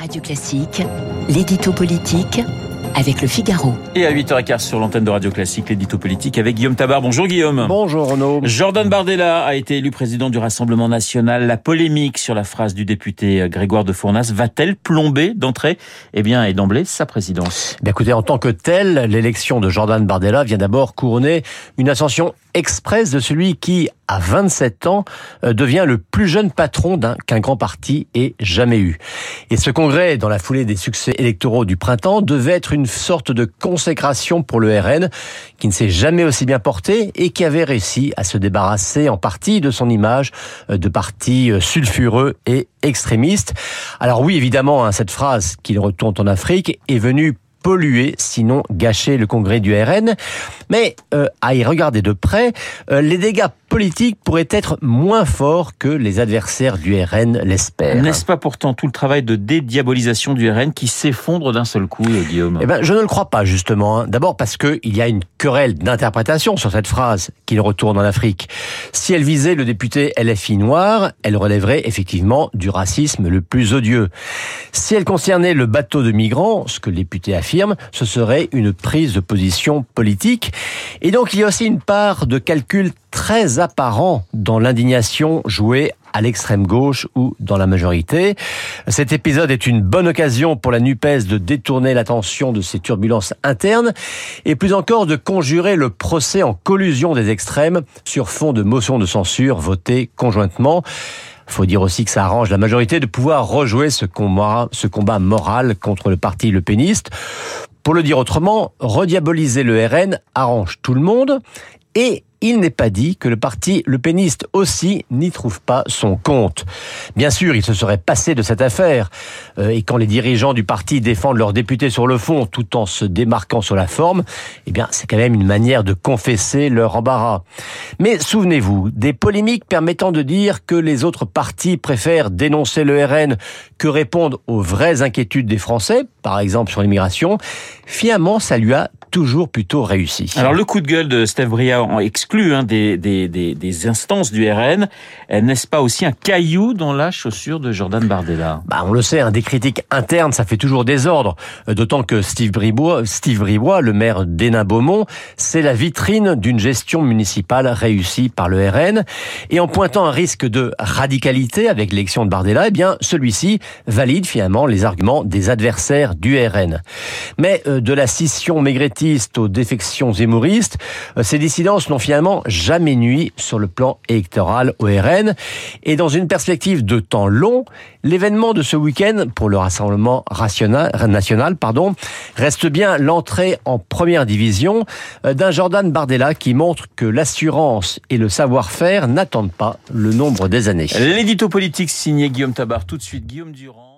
Radio Classique, l'édito politique avec le Figaro. Et à 8h15 sur l'antenne de Radio Classique, l'édito politique avec Guillaume Tabar. Bonjour Guillaume. Bonjour Renaud. Jordan Bardella a été élu président du Rassemblement National. La polémique sur la phrase du député Grégoire de Fournas va-t-elle plomber d'entrée? Eh bien, et d'emblée sa présidence eh Écoutez, en tant que tel, l'élection de Jordan Bardella vient d'abord couronner une ascension express de celui qui, à 27 ans, euh, devient le plus jeune patron qu'un grand parti ait jamais eu. Et ce congrès, dans la foulée des succès électoraux du printemps, devait être une sorte de consécration pour le RN, qui ne s'est jamais aussi bien porté et qui avait réussi à se débarrasser en partie de son image euh, de parti euh, sulfureux et extrémiste. Alors oui, évidemment, hein, cette phrase qu'il retourne en Afrique est venue polluer, sinon gâcher le congrès du RN. Mais euh, à y regarder de près, euh, les dégâts politiques pourraient être moins forts que les adversaires du RN l'espèrent. N'est-ce pas pourtant tout le travail de dédiabolisation du RN qui s'effondre d'un seul coup, euh, Guillaume? Eh ben, je ne le crois pas justement. Hein. D'abord parce qu'il y a une querelle d'interprétation sur cette phrase qu'il retourne en Afrique. Si elle visait le député LFI noir, elle relèverait effectivement du racisme le plus odieux. Si elle concernait le bateau de migrants, ce que le député affirme, ce serait une prise de position politique. Et donc il y a aussi une part de calcul très apparent dans l'indignation jouée à l'extrême gauche ou dans la majorité. Cet épisode est une bonne occasion pour la NUPES de détourner l'attention de ces turbulences internes et plus encore de conjurer le procès en collusion des extrêmes sur fond de motions de censure votées conjointement. Faut dire aussi que ça arrange la majorité de pouvoir rejouer ce combat, ce combat moral contre le parti le péniste. Pour le dire autrement, rediaboliser le RN arrange tout le monde et il n'est pas dit que le parti le péniste aussi n'y trouve pas son compte. Bien sûr, il se serait passé de cette affaire. Euh, et quand les dirigeants du parti défendent leurs députés sur le fond tout en se démarquant sur la forme, eh bien, c'est quand même une manière de confesser leur embarras. Mais souvenez-vous, des polémiques permettant de dire que les autres partis préfèrent dénoncer le RN que répondre aux vraies inquiétudes des Français, par exemple sur l'immigration, finalement, ça lui a toujours plutôt réussi. Alors le coup de gueule de Steve Briand exclut hein, des, des, des, des, instances du RN. N'est-ce pas aussi un caillou dans la chaussure de Jordan Bardella? Bah, On le sait, hein, des critiques internes, ça fait toujours désordre. Euh, d'autant que Steve Bribois, Steve Bribois, le maire d'Hénin-Beaumont, c'est la vitrine d'une gestion municipale réussie par le RN. Et en pointant un risque de radicalité avec l'élection de Bardella, eh bien celui-ci valide finalement les arguments des adversaires du RN. Mais euh, de la scission maigretti aux défections hémoristes, euh, ces dissidences n'ont finalement jamais nuit sur le plan électoral au RN. Et dans une perspective de temps long, l'événement de ce week-end pour le Rassemblement national pardon, reste bien l'entrée en première division euh, d'un Jordan Bardella qui montre que l'assurance et le savoir-faire n'attendent pas le nombre des années. L'édito politique signé Guillaume Tabar. Tout de suite, Guillaume Durand.